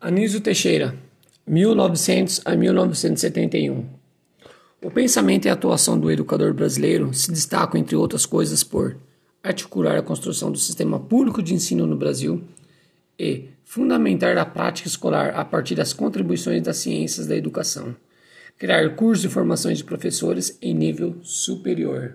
Anísio Teixeira, 1900 a 1971. O pensamento e a atuação do educador brasileiro se destacam, entre outras coisas, por articular a construção do sistema público de ensino no Brasil e fundamentar a prática escolar a partir das contribuições das ciências da educação, criar cursos e formações de professores em nível superior.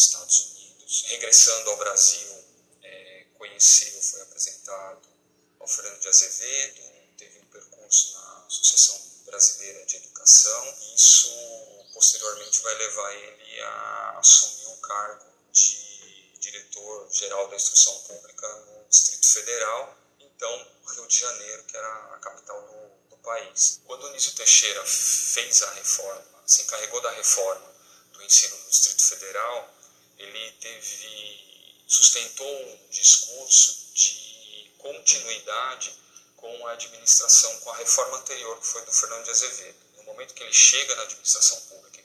Estados Unidos, regressando ao Brasil, é, conheceu, foi apresentado ao Fernando de Azevedo, teve um percurso na Associação Brasileira de Educação. Isso posteriormente vai levar ele a assumir o cargo de diretor-geral da Instrução Pública no Distrito Federal, então Rio de Janeiro, que era a capital do, do país. Quando Anísio Teixeira fez a reforma, se encarregou da reforma do ensino no Distrito Federal, ele teve sustentou um discurso de continuidade com a administração, com a reforma anterior, que foi do Fernando de Azevedo. No momento que ele chega na administração pública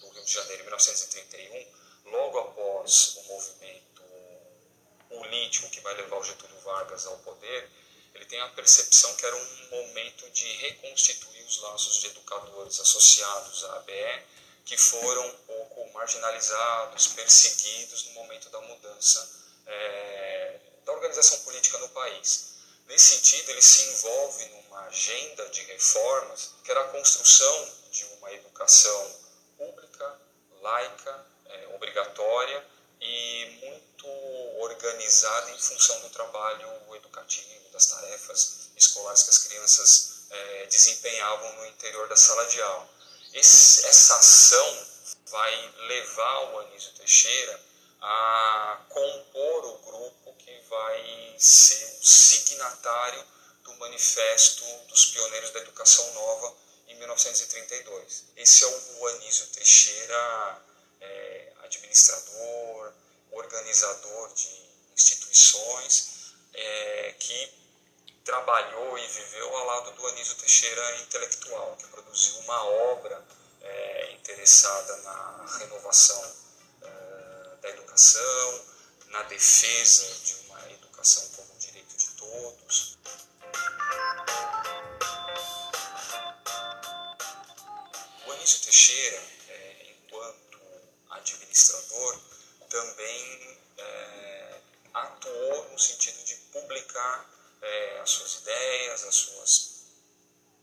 do Rio de Janeiro, em 1931, logo após o movimento político que vai levar o Getúlio Vargas ao poder, ele tem a percepção que era um momento de reconstituir os laços de educadores associados à ABE, que foram marginalizados, perseguidos no momento da mudança é, da organização política no país. Nesse sentido, ele se envolve numa agenda de reformas, que era a construção de uma educação pública, laica, é, obrigatória e muito organizada em função do trabalho educativo, das tarefas escolares que as crianças é, desempenhavam no interior da sala de aula. Esse, essa ação vai levar o Anísio Teixeira a compor o grupo que vai ser o signatário do Manifesto dos Pioneiros da Educação Nova em 1932. Esse é o Anísio Teixeira, é, administrador, organizador de instituições, é, que trabalhou e viveu ao lado do Anísio Teixeira intelectual, que produziu uma obra na renovação da educação, na defesa de uma educação como direito de todos. O Anísio Teixeira, é, enquanto administrador, também é, atuou no sentido de publicar é, as suas ideias, as suas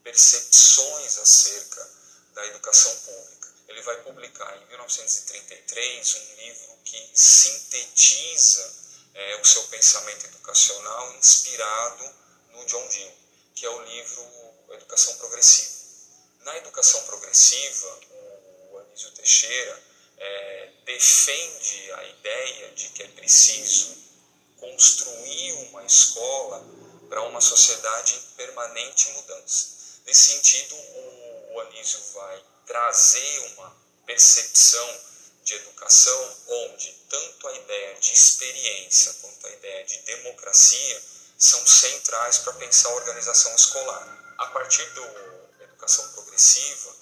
percepções acerca da educação pública ele vai publicar em 1933 um livro que sintetiza é, o seu pensamento educacional inspirado no John Dewey, que é o livro Educação Progressiva. Na educação progressiva, o Anísio Teixeira é, defende a ideia de que é preciso construir uma escola para uma sociedade em permanente mudança. Nesse sentido, o, o Anísio vai trazer uma percepção de educação onde tanto a ideia de experiência quanto a ideia de democracia são centrais para pensar a organização escolar. A partir da educação progressiva,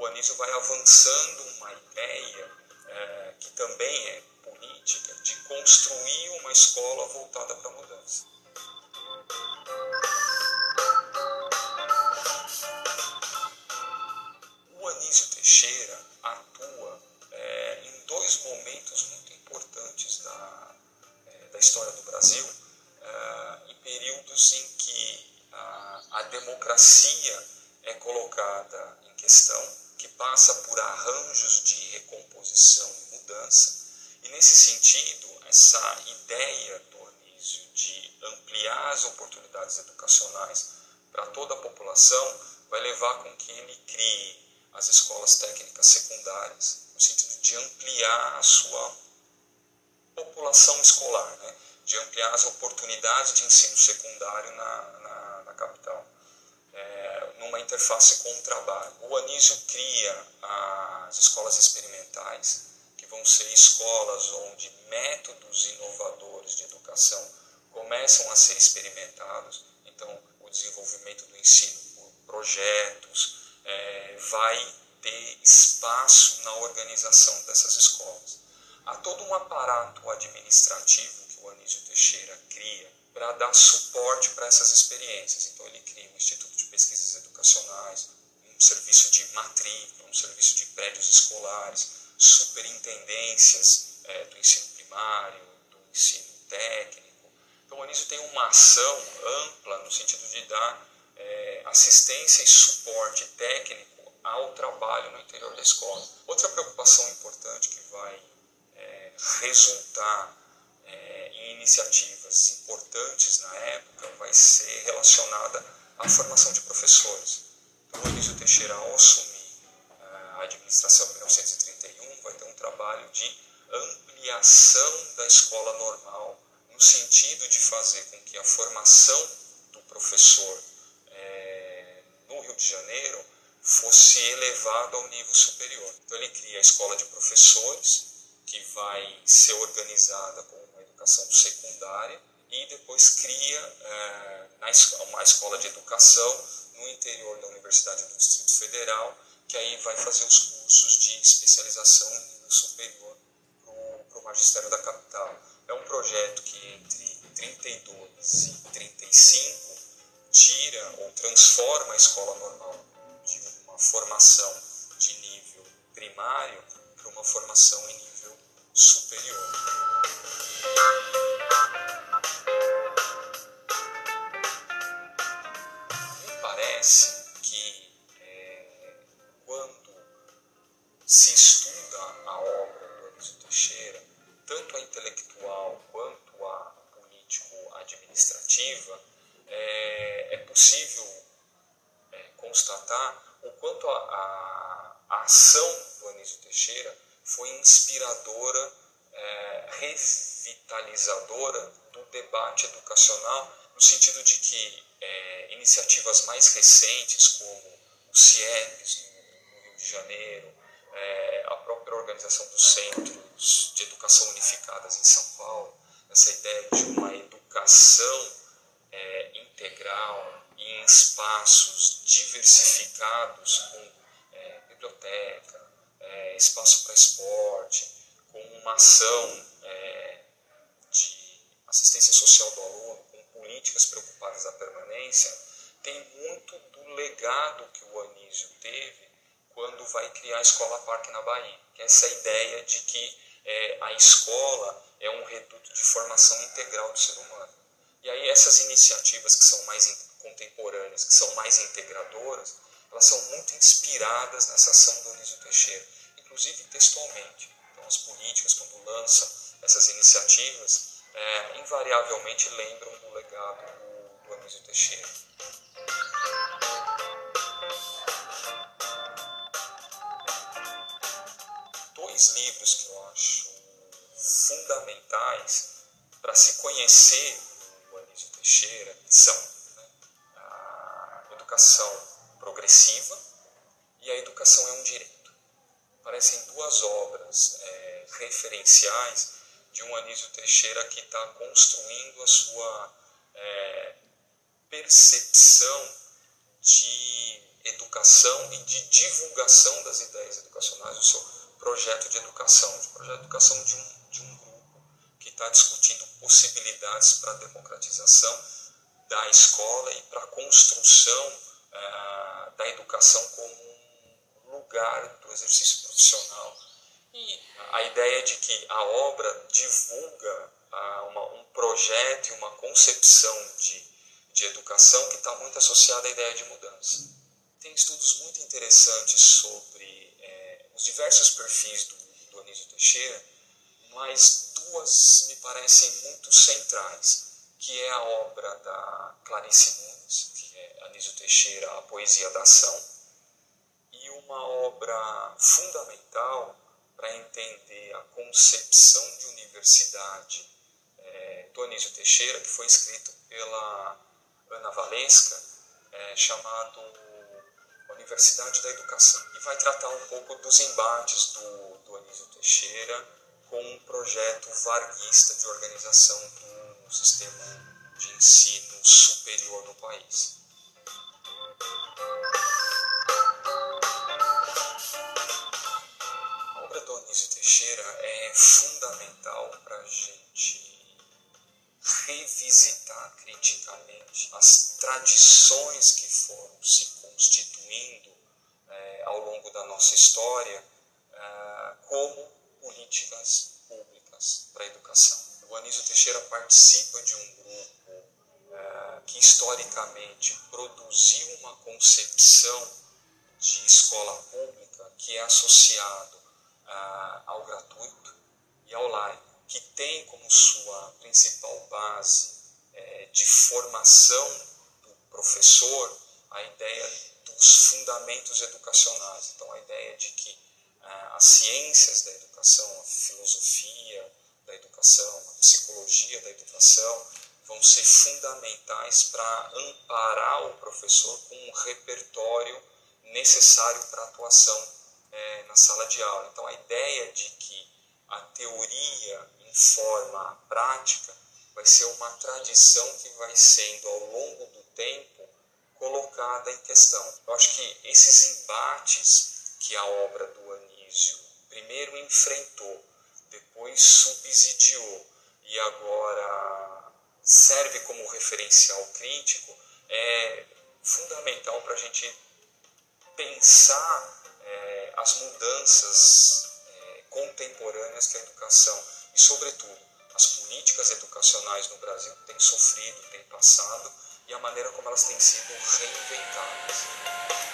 o Anísio vai avançando uma ideia é, que também é política de construir uma escola voltada para a mudança. Atua é, em dois momentos muito importantes da, é, da história do Brasil, é, em períodos em que a, a democracia é colocada em questão, que passa por arranjos de recomposição e mudança, e nesse sentido, essa ideia do Anísio de ampliar as oportunidades educacionais para toda a população, vai levar com que ele crie as escolas técnicas secundárias, no sentido de ampliar a sua população escolar, né? de ampliar as oportunidades de ensino secundário na, na, na capital, é, numa interface com o trabalho. O Anísio cria as escolas experimentais, que vão ser escolas onde métodos inovadores de educação começam a ser experimentados. Então, o desenvolvimento do ensino por projetos é, vai ter espaço na organização dessas escolas. Há todo um aparato administrativo que o Anísio Teixeira cria para dar suporte para essas experiências. Então, ele cria um Instituto de Pesquisas Educacionais, um serviço de matrícula, um serviço de prédios escolares, superintendências é, do ensino primário, do ensino técnico. Então, o Anísio tem uma ação ampla no sentido de dar assistência e suporte técnico ao trabalho no interior da escola. Outra preocupação importante que vai é, resultar é, em iniciativas importantes na época vai ser relacionada à formação de professores. Então, o Anísio Teixeira, ao assumir é, a administração em 1931, vai ter um trabalho de ampliação da escola normal, no sentido de fazer com que a formação do professor Rio de Janeiro fosse elevado ao nível superior. Então ele cria a escola de professores, que vai ser organizada com uma educação secundária, e depois cria é, uma escola de educação no interior da Universidade do Distrito Federal, que aí vai fazer os cursos de especialização em nível superior para o magistério da capital. É um projeto que entre 32 e 35 tira ou transforma a escola normal de uma formação de nível primário para uma formação em nível superior. A, ação do Anísio Teixeira foi inspiradora, é, revitalizadora do debate educacional, no sentido de que é, iniciativas mais recentes, como o CIEPS no, Rio de Janeiro, é, a própria organização dos centros de educação unificadas em São Paulo, essa ideia de uma educação é, integral em espaços diversificados com biblioteca, é, espaço para esporte, com uma ação é, de assistência social do aluno, com políticas preocupadas à permanência, tem muito do legado que o Anísio teve quando vai criar a Escola Parque na Bahia, que é essa ideia de que é, a escola é um reduto de formação integral do ser humano. E aí essas iniciativas que são mais contemporâneas, que são mais integradoras, elas são muito inspiradas nessa ação do Anísio Teixeira, inclusive textualmente. Então as políticas, quando lançam essas iniciativas, é, invariavelmente lembram do legado do, do Anísio Teixeira. Dois livros que eu acho fundamentais para se conhecer o Anísio Teixeira são né, a educação progressiva e a educação é um direito. Parecem duas obras é, referenciais de um Anísio Teixeira que está construindo a sua é, percepção de educação e de divulgação das ideias educacionais, o seu projeto de educação, de projeto de educação de um, de um grupo que está discutindo possibilidades para a democratização da escola e para a construção uh, da educação como um lugar do exercício profissional. E a ideia de que a obra divulga uh, uma, um projeto e uma concepção de, de educação que está muito associada à ideia de mudança. Tem estudos muito interessantes sobre eh, os diversos perfis do, do Anísio Teixeira, mas duas me parecem muito centrais que é a obra da Clarice Nunes, que é Anísio Teixeira, A Poesia da Ação, e uma obra fundamental para entender a concepção de universidade é, do Anísio Teixeira, que foi escrito pela Ana Valesca, é, chamado Universidade da Educação. E vai tratar um pouco dos embates do, do Anísio Teixeira com um projeto varguista de organização do sistema de ensino superior no país. A obra do Anísio Teixeira é fundamental para a gente revisitar criticamente as tradições que foram se constituindo é, ao longo da nossa história é, como políticas públicas para a educação. O Anísio Teixeira participa de um grupo é, que historicamente produziu uma concepção de escola pública que é associado ao gratuito e ao laico que tem como sua principal base é, de formação do professor a ideia dos fundamentos educacionais. Então, a ideia de que as ciências da educação, a filosofia da educação, a psicologia da educação, vão ser fundamentais para amparar o professor com um repertório necessário para a atuação é, na sala de aula. Então, a ideia de que a teoria informa a prática vai ser uma tradição que vai sendo ao longo do tempo colocada em questão. Eu acho que esses embates que a obra do Anísio primeiro enfrentou, depois subsidiou e agora serve como referencial crítico é fundamental para a gente pensar é, as mudanças contemporâneas que a educação e, sobretudo, as políticas educacionais no Brasil têm sofrido, têm passado e a maneira como elas têm sido reinventadas.